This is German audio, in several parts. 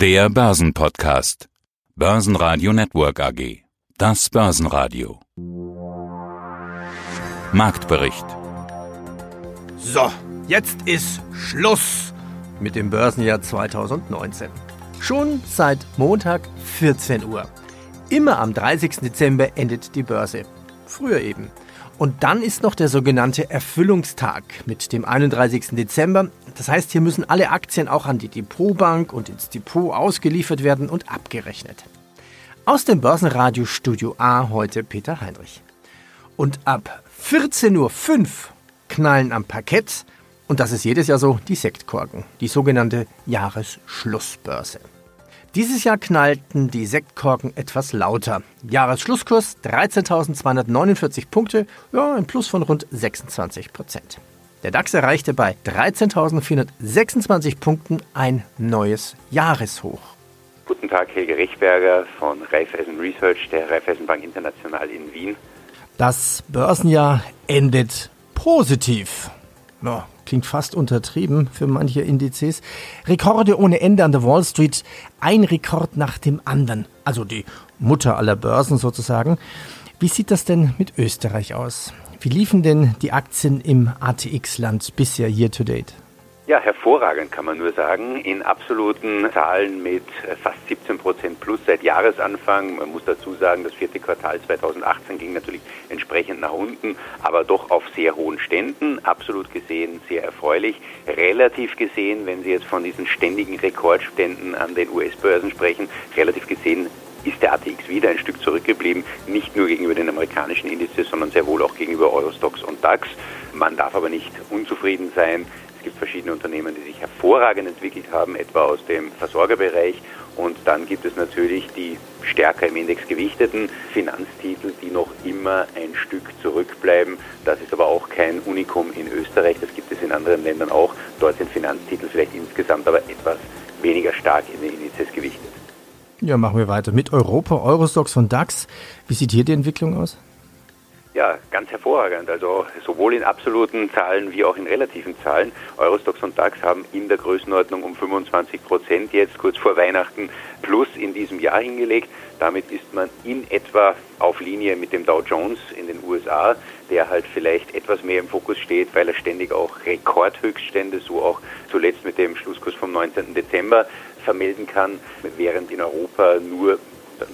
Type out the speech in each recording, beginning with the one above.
Der Börsenpodcast. Börsenradio Network AG. Das Börsenradio. Marktbericht. So, jetzt ist Schluss mit dem Börsenjahr 2019. Schon seit Montag 14 Uhr. Immer am 30. Dezember endet die Börse. Früher eben. Und dann ist noch der sogenannte Erfüllungstag mit dem 31. Dezember. Das heißt, hier müssen alle Aktien auch an die Depotbank und ins Depot ausgeliefert werden und abgerechnet. Aus dem Börsenradio Studio A heute Peter Heinrich. Und ab 14.05 Uhr knallen am Parkett, und das ist jedes Jahr so, die Sektkorken, die sogenannte Jahresschlussbörse. Dieses Jahr knallten die Sektkorken etwas lauter. Jahresschlusskurs 13.249 Punkte, ja, ein Plus von rund 26 Prozent. Der DAX erreichte bei 13.426 Punkten ein neues Jahreshoch. Guten Tag, Helge Rechberger von Raiffeisen Research der Raiffeisenbank International in Wien. Das Börsenjahr endet positiv. Ja, klingt fast untertrieben für manche Indizes. Rekorde ohne Ende an der Wall Street, ein Rekord nach dem anderen. Also die Mutter aller Börsen sozusagen. Wie sieht das denn mit Österreich aus? Wie liefen denn die Aktien im ATX-Land bisher year to date? Ja, hervorragend kann man nur sagen. In absoluten Zahlen mit fast 17 Prozent plus seit Jahresanfang. Man muss dazu sagen, das vierte Quartal 2018 ging natürlich entsprechend nach unten, aber doch auf sehr hohen Ständen. Absolut gesehen sehr erfreulich. Relativ gesehen, wenn Sie jetzt von diesen ständigen Rekordständen an den US-Börsen sprechen, relativ gesehen ist der ATX wieder ein Stück zurückgeblieben, nicht nur gegenüber den amerikanischen Indizes, sondern sehr wohl auch gegenüber Eurostox und DAX. Man darf aber nicht unzufrieden sein. Es gibt verschiedene Unternehmen, die sich hervorragend entwickelt haben, etwa aus dem Versorgerbereich. Und dann gibt es natürlich die stärker im Index gewichteten Finanztitel, die noch immer ein Stück zurückbleiben. Das ist aber auch kein Unikum in Österreich, das gibt es in anderen Ländern auch. Dort sind Finanztitel vielleicht insgesamt aber etwas weniger stark in den Indizes gewichtet. Ja, machen wir weiter mit Europa, Eurostox von DAX. Wie sieht hier die Entwicklung aus? Ja, ganz hervorragend. Also sowohl in absoluten Zahlen wie auch in relativen Zahlen. Eurostox und DAX haben in der Größenordnung um 25 Prozent jetzt kurz vor Weihnachten plus in diesem Jahr hingelegt. Damit ist man in etwa auf Linie mit dem Dow Jones in den USA, der halt vielleicht etwas mehr im Fokus steht, weil er ständig auch Rekordhöchststände, so auch zuletzt mit dem Schlusskurs vom 19. Dezember vermelden kann, während in Europa nur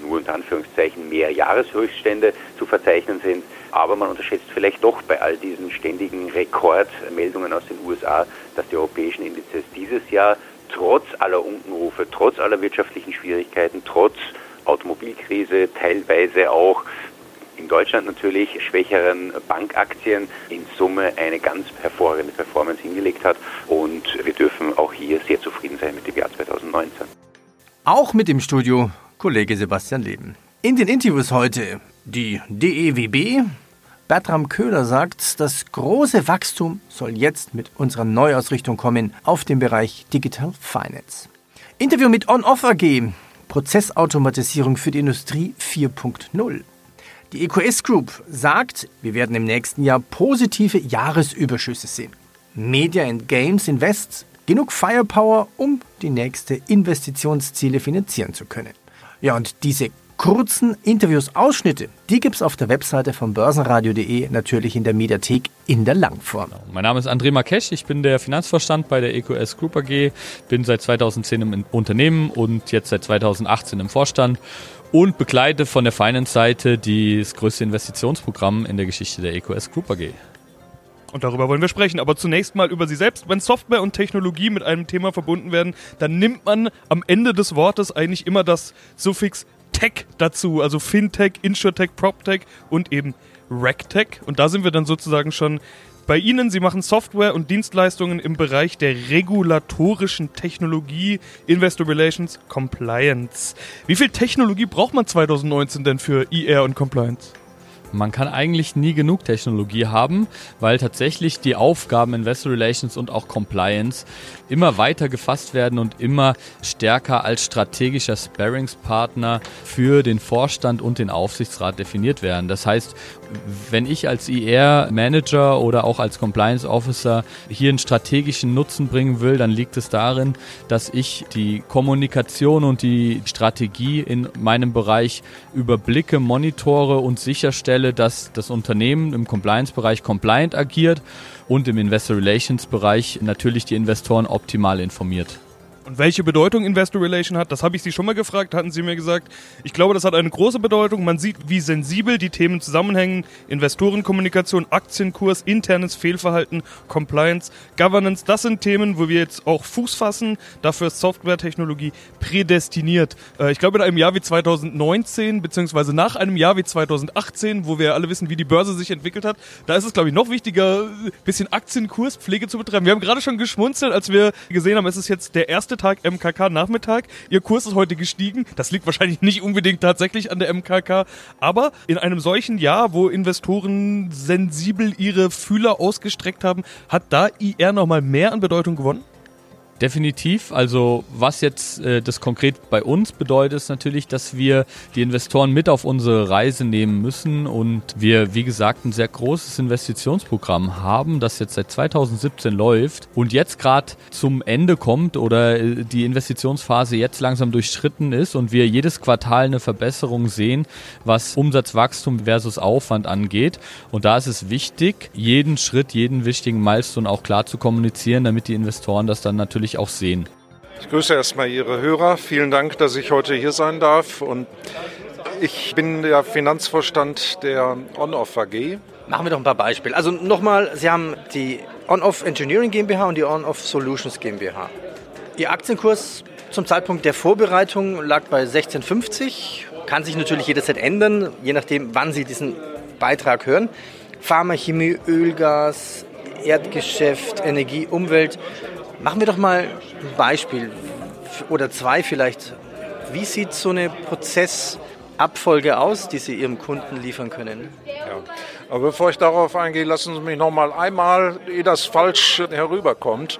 nur unter Anführungszeichen mehr Jahreshöchststände zu verzeichnen sind. Aber man unterschätzt vielleicht doch bei all diesen ständigen Rekordmeldungen aus den USA, dass die europäischen Indizes dieses Jahr trotz aller Unkenrufe, trotz aller wirtschaftlichen Schwierigkeiten, trotz Automobilkrise, teilweise auch in Deutschland natürlich schwächeren Bankaktien in Summe eine ganz hervorragende Performance hingelegt hat und wir dürfen hier sehr zufrieden sein mit dem Jahr 2019. Auch mit dem Studio Kollege Sebastian Leben. In den Interviews heute die DEWB. Bertram Köhler sagt, das große Wachstum soll jetzt mit unserer Neuausrichtung kommen auf den Bereich Digital Finance. Interview mit On-Off AG. Prozessautomatisierung für die Industrie 4.0. Die EQS Group sagt, wir werden im nächsten Jahr positive Jahresüberschüsse sehen. Media and Games Invest genug Firepower, um die nächste Investitionsziele finanzieren zu können. Ja, und diese kurzen Interviews-Ausschnitte, die gibt es auf der Webseite von börsenradio.de natürlich in der Mediathek in der Langform. Mein Name ist André Markesch, ich bin der Finanzvorstand bei der EQS Group AG, bin seit 2010 im Unternehmen und jetzt seit 2018 im Vorstand und begleite von der Finance-Seite das größte Investitionsprogramm in der Geschichte der EQS Group AG. Und darüber wollen wir sprechen. Aber zunächst mal über Sie selbst. Wenn Software und Technologie mit einem Thema verbunden werden, dann nimmt man am Ende des Wortes eigentlich immer das Suffix Tech dazu. Also Fintech, Insurtech, PropTech und eben RegTech. Und da sind wir dann sozusagen schon bei Ihnen. Sie machen Software und Dienstleistungen im Bereich der regulatorischen Technologie, Investor Relations, Compliance. Wie viel Technologie braucht man 2019 denn für IR und Compliance? Man kann eigentlich nie genug Technologie haben, weil tatsächlich die Aufgaben Investor Relations und auch Compliance immer weiter gefasst werden und immer stärker als strategischer Sparringspartner für den Vorstand und den Aufsichtsrat definiert werden. Das heißt, wenn ich als IR-Manager oder auch als Compliance Officer hier einen strategischen Nutzen bringen will, dann liegt es darin, dass ich die Kommunikation und die Strategie in meinem Bereich überblicke, monitore und sicherstelle, dass das Unternehmen im Compliance-Bereich compliant agiert und im Investor Relations-Bereich natürlich die Investoren optimal informiert. Und welche Bedeutung Investor Relation hat, das habe ich Sie schon mal gefragt, hatten Sie mir gesagt. Ich glaube, das hat eine große Bedeutung. Man sieht, wie sensibel die Themen zusammenhängen. Investorenkommunikation, Aktienkurs, internes Fehlverhalten, Compliance, Governance. Das sind Themen, wo wir jetzt auch Fuß fassen. Dafür ist Softwaretechnologie prädestiniert. Äh, ich glaube, in einem Jahr wie 2019, beziehungsweise nach einem Jahr wie 2018, wo wir alle wissen, wie die Börse sich entwickelt hat, da ist es, glaube ich, noch wichtiger, ein bisschen Aktienkurspflege zu betreiben. Wir haben gerade schon geschmunzelt, als wir gesehen haben, es ist jetzt der erste Tag MKK-Nachmittag. Ihr Kurs ist heute gestiegen. Das liegt wahrscheinlich nicht unbedingt tatsächlich an der MKK. Aber in einem solchen Jahr, wo Investoren sensibel ihre Fühler ausgestreckt haben, hat da IR nochmal mehr an Bedeutung gewonnen? Definitiv. Also was jetzt äh, das konkret bei uns bedeutet, ist natürlich, dass wir die Investoren mit auf unsere Reise nehmen müssen und wir, wie gesagt, ein sehr großes Investitionsprogramm haben, das jetzt seit 2017 läuft und jetzt gerade zum Ende kommt oder äh, die Investitionsphase jetzt langsam durchschritten ist und wir jedes Quartal eine Verbesserung sehen, was Umsatzwachstum versus Aufwand angeht. Und da ist es wichtig, jeden Schritt, jeden wichtigen Milestone auch klar zu kommunizieren, damit die Investoren das dann natürlich natürlich auch sehen. Ich grüße erstmal Ihre Hörer. Vielen Dank, dass ich heute hier sein darf. Und ich bin der Finanzvorstand der On-Off AG. Machen wir doch ein paar Beispiele. Also nochmal, Sie haben die On-Off Engineering GmbH und die On-Off Solutions GmbH. Ihr Aktienkurs zum Zeitpunkt der Vorbereitung lag bei 16,50. Kann sich natürlich jederzeit ändern, je nachdem, wann Sie diesen Beitrag hören. Pharma, Chemie, Öl, Gas, Erdgeschäft, Energie, Umwelt Machen wir doch mal ein Beispiel oder zwei vielleicht. Wie sieht so eine Prozessabfolge aus, die Sie Ihrem Kunden liefern können? Ja. Aber bevor ich darauf eingehe, lassen Sie mich noch mal einmal, ehe das falsch herüberkommt,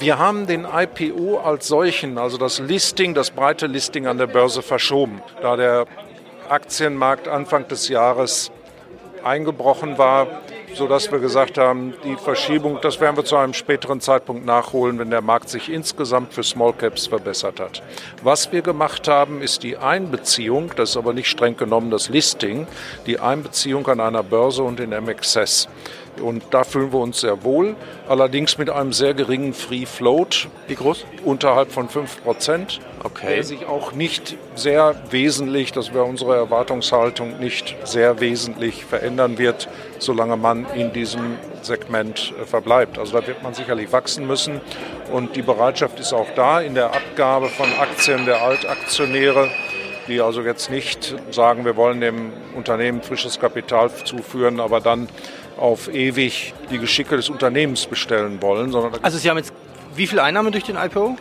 wir haben den IPO als solchen, also das Listing, das breite Listing an der Börse verschoben, da der Aktienmarkt Anfang des Jahres eingebrochen war, sodass wir gesagt haben, die Verschiebung, das werden wir zu einem späteren Zeitpunkt nachholen, wenn der Markt sich insgesamt für Small Caps verbessert hat. Was wir gemacht haben, ist die Einbeziehung, das ist aber nicht streng genommen das Listing, die Einbeziehung an einer Börse und in MXS. Und da fühlen wir uns sehr wohl, allerdings mit einem sehr geringen Free Float. Wie groß? Unterhalb von 5 Prozent. Okay. Der sich auch nicht sehr wesentlich, das wäre unsere Erwartungshaltung, nicht sehr wesentlich verändern wird, solange man in diesem Segment äh, verbleibt. Also da wird man sicherlich wachsen müssen. Und die Bereitschaft ist auch da in der Abgabe von Aktien der Altaktionäre die also jetzt nicht sagen, wir wollen dem Unternehmen frisches Kapital zuführen, aber dann auf ewig die Geschicke des Unternehmens bestellen wollen. Sondern also Sie haben jetzt wie viele Einnahmen durch den IPO?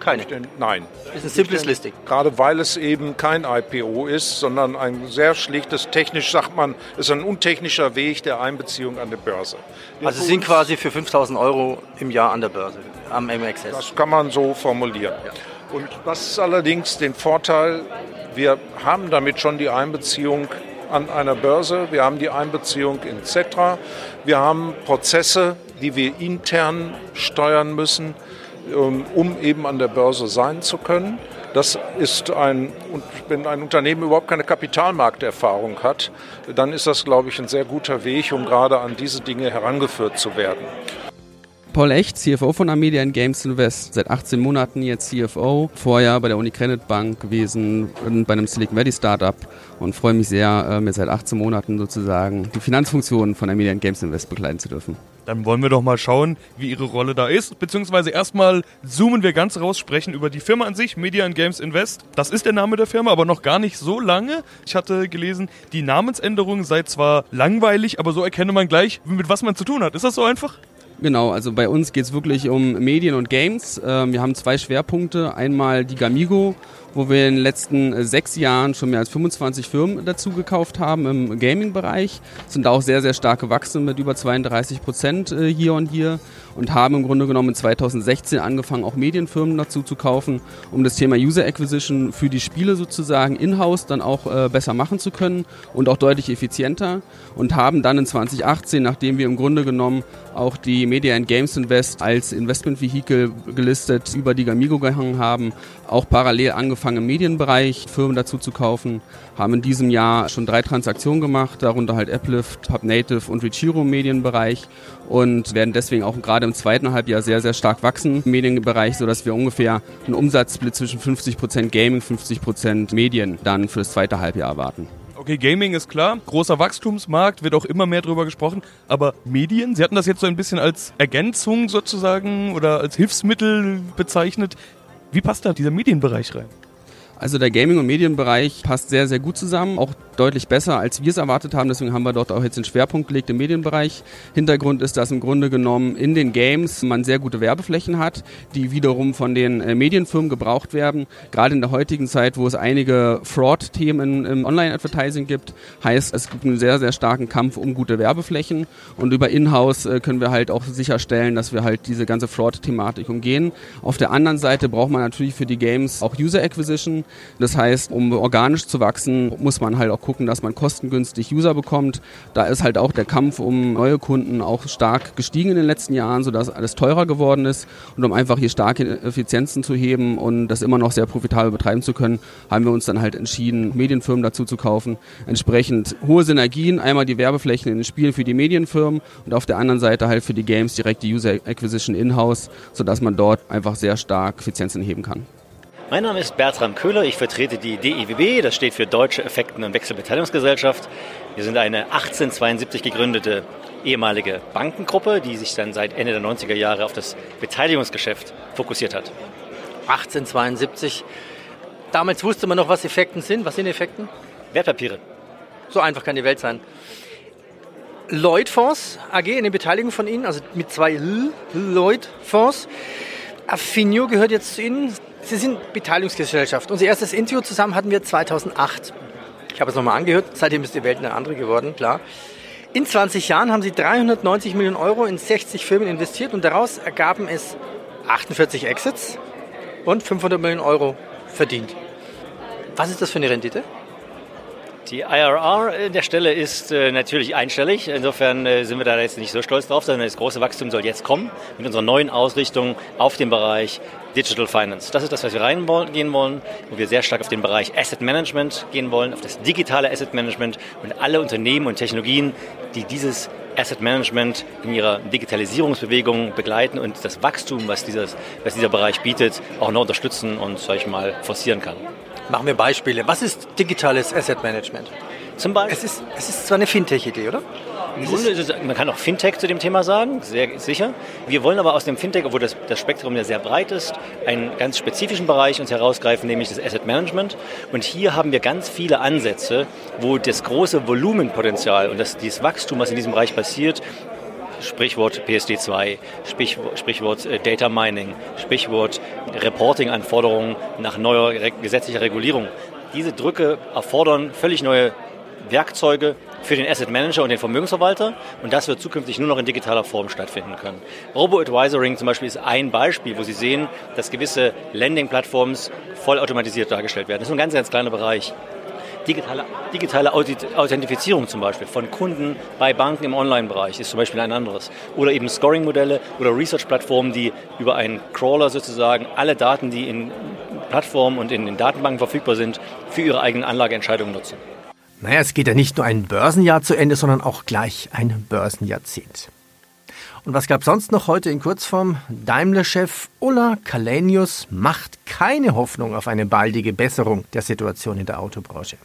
Keine. Nein. Das ist ein simples Listing. Gerade weil es eben kein IPO ist, sondern ein sehr schlichtes, technisch sagt man, ist ein untechnischer Weg der Einbeziehung an die Börse. Wir also Sie sind quasi für 5000 Euro im Jahr an der Börse, am MXS. Das kann man so formulieren. Ja. Und das ist allerdings den Vorteil, wir haben damit schon die Einbeziehung an einer Börse, wir haben die Einbeziehung in Cetra, wir haben Prozesse, die wir intern steuern müssen, um eben an der Börse sein zu können. Das ist ein, wenn ein Unternehmen überhaupt keine Kapitalmarkterfahrung hat, dann ist das, glaube ich, ein sehr guter Weg, um gerade an diese Dinge herangeführt zu werden. Paul Echt, CFO von Amedia Games Invest, seit 18 Monaten jetzt CFO, vorher bei der UniCredit Bank gewesen, bei einem Silicon Valley Startup und freue mich sehr, äh, mir seit 18 Monaten sozusagen die Finanzfunktionen von Amedia Games Invest begleiten zu dürfen. Dann wollen wir doch mal schauen, wie Ihre Rolle da ist. Beziehungsweise erstmal zoomen wir ganz raus, sprechen über die Firma an sich, Media Games Invest. Das ist der Name der Firma, aber noch gar nicht so lange. Ich hatte gelesen, die Namensänderung sei zwar langweilig, aber so erkenne man gleich, mit was man zu tun hat. Ist das so einfach? Genau, also bei uns geht es wirklich um Medien und Games. Ähm, wir haben zwei Schwerpunkte. Einmal die Gamigo wo wir in den letzten äh, sechs Jahren schon mehr als 25 Firmen dazu gekauft haben im Gaming-Bereich. Sind auch sehr, sehr stark gewachsen mit über 32 Prozent äh, hier und hier und haben im Grunde genommen 2016 angefangen, auch Medienfirmen dazu zu kaufen, um das Thema User Acquisition für die Spiele sozusagen in-house dann auch äh, besser machen zu können und auch deutlich effizienter und haben dann in 2018, nachdem wir im Grunde genommen auch die Media and Games Invest als Investmentvehikel gelistet über die Gamigo gehangen haben, auch parallel angefangen im Medienbereich Firmen dazu zu kaufen, haben in diesem Jahr schon drei Transaktionen gemacht, darunter halt Applift, PubNative und Richiro im Medienbereich und werden deswegen auch gerade im zweiten Halbjahr sehr, sehr stark wachsen im Medienbereich, sodass wir ungefähr einen Umsatzsplit zwischen 50% Gaming, 50% Medien dann für das zweite Halbjahr erwarten. Okay, Gaming ist klar, großer Wachstumsmarkt, wird auch immer mehr darüber gesprochen. Aber Medien, Sie hatten das jetzt so ein bisschen als Ergänzung sozusagen oder als Hilfsmittel bezeichnet. Wie passt da dieser Medienbereich rein? Also der Gaming- und Medienbereich passt sehr, sehr gut zusammen, auch deutlich besser, als wir es erwartet haben. Deswegen haben wir dort auch jetzt den Schwerpunkt gelegt im Medienbereich. Hintergrund ist, dass im Grunde genommen in den Games man sehr gute Werbeflächen hat, die wiederum von den äh, Medienfirmen gebraucht werden. Gerade in der heutigen Zeit, wo es einige Fraud-Themen im Online-Advertising gibt, heißt, es gibt einen sehr, sehr starken Kampf um gute Werbeflächen. Und über Inhouse äh, können wir halt auch sicherstellen, dass wir halt diese ganze Fraud-Thematik umgehen. Auf der anderen Seite braucht man natürlich für die Games auch User Acquisition. Das heißt, um organisch zu wachsen, muss man halt auch gucken, dass man kostengünstig User bekommt. Da ist halt auch der Kampf um neue Kunden auch stark gestiegen in den letzten Jahren, sodass alles teurer geworden ist. Und um einfach hier starke Effizienzen zu heben und das immer noch sehr profitabel betreiben zu können, haben wir uns dann halt entschieden, Medienfirmen dazu zu kaufen. Entsprechend hohe Synergien, einmal die Werbeflächen in den Spielen für die Medienfirmen und auf der anderen Seite halt für die Games direkt die User Acquisition in-house, sodass man dort einfach sehr stark Effizienzen heben kann. Mein Name ist Bertram Köhler, ich vertrete die DIWB, das steht für Deutsche Effekten- und Wechselbeteiligungsgesellschaft. Wir sind eine 1872 gegründete ehemalige Bankengruppe, die sich dann seit Ende der 90er Jahre auf das Beteiligungsgeschäft fokussiert hat. 1872. Damals wusste man noch, was Effekten sind. Was sind Effekten? Wertpapiere. So einfach kann die Welt sein. Lloyd Fonds AG, eine Beteiligung von Ihnen, also mit zwei L, Lloyd Fonds. Affinio gehört jetzt zu Ihnen. Sie sind Beteiligungsgesellschaft. Unser erstes Interview zusammen hatten wir 2008. Ich habe es nochmal angehört. Seitdem ist die Welt eine andere geworden, klar. In 20 Jahren haben Sie 390 Millionen Euro in 60 Firmen investiert und daraus ergaben es 48 Exits und 500 Millionen Euro verdient. Was ist das für eine Rendite? Die IRR an der Stelle ist äh, natürlich einstellig. Insofern äh, sind wir da jetzt nicht so stolz drauf, sondern das große Wachstum soll jetzt kommen mit unserer neuen Ausrichtung auf den Bereich Digital Finance. Das ist das, was wir reingehen wollen, wo wir sehr stark auf den Bereich Asset Management gehen wollen, auf das digitale Asset Management und alle Unternehmen und Technologien, die dieses Asset Management in ihrer Digitalisierungsbewegung begleiten und das Wachstum, was, dieses, was dieser Bereich bietet, auch noch unterstützen und, sag ich mal, forcieren kann. Machen wir Beispiele. Was ist digitales Asset Management? Zum Beispiel. Es ist, es ist zwar eine Fintech-Idee, oder? Im Grunde ist es, man kann auch Fintech zu dem Thema sagen, sehr sicher. Wir wollen aber aus dem Fintech, obwohl das, das Spektrum ja sehr breit ist, einen ganz spezifischen Bereich uns herausgreifen, nämlich das Asset Management. Und hier haben wir ganz viele Ansätze, wo das große Volumenpotenzial und das, dieses Wachstum, was in diesem Bereich passiert, Sprichwort PSD2, Sprichwort, äh, Data Mining, Sprichwort Reporting-Anforderungen nach neuer gesetzlicher Regulierung. Diese Drücke erfordern völlig neue Werkzeuge für den Asset Manager und den Vermögensverwalter und das wird zukünftig nur noch in digitaler Form stattfinden können. Robo-Advisoring zum Beispiel ist ein Beispiel, wo Sie sehen, dass gewisse Landing-Plattforms vollautomatisiert dargestellt werden. Das ist ein ganz, ganz kleiner Bereich. Digitale, digitale Authentifizierung zum Beispiel von Kunden bei Banken im Online-Bereich ist zum Beispiel ein anderes. Oder eben Scoring-Modelle oder Research-Plattformen, die über einen Crawler sozusagen alle Daten, die in Plattformen und in den Datenbanken verfügbar sind, für ihre eigenen Anlageentscheidungen nutzen. Naja, es geht ja nicht nur ein Börsenjahr zu Ende, sondern auch gleich ein Börsenjahrzehnt. Und was gab sonst noch heute in Kurzform? Daimler-Chef Ulla Kalenius macht keine Hoffnung auf eine baldige Besserung der Situation in der Autobranche.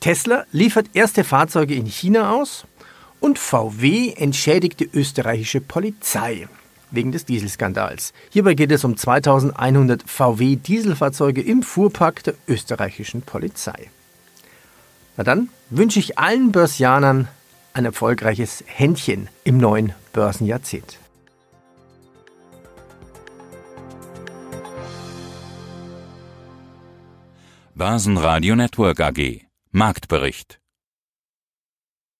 Tesla liefert erste Fahrzeuge in China aus und VW entschädigt die österreichische Polizei wegen des Dieselskandals. Hierbei geht es um 2100 VW Dieselfahrzeuge im Fuhrpark der österreichischen Polizei. Na dann wünsche ich allen Börsianern ein erfolgreiches Händchen im neuen Börsenjahrzehnt. Börsenradio Network AG. Marktbericht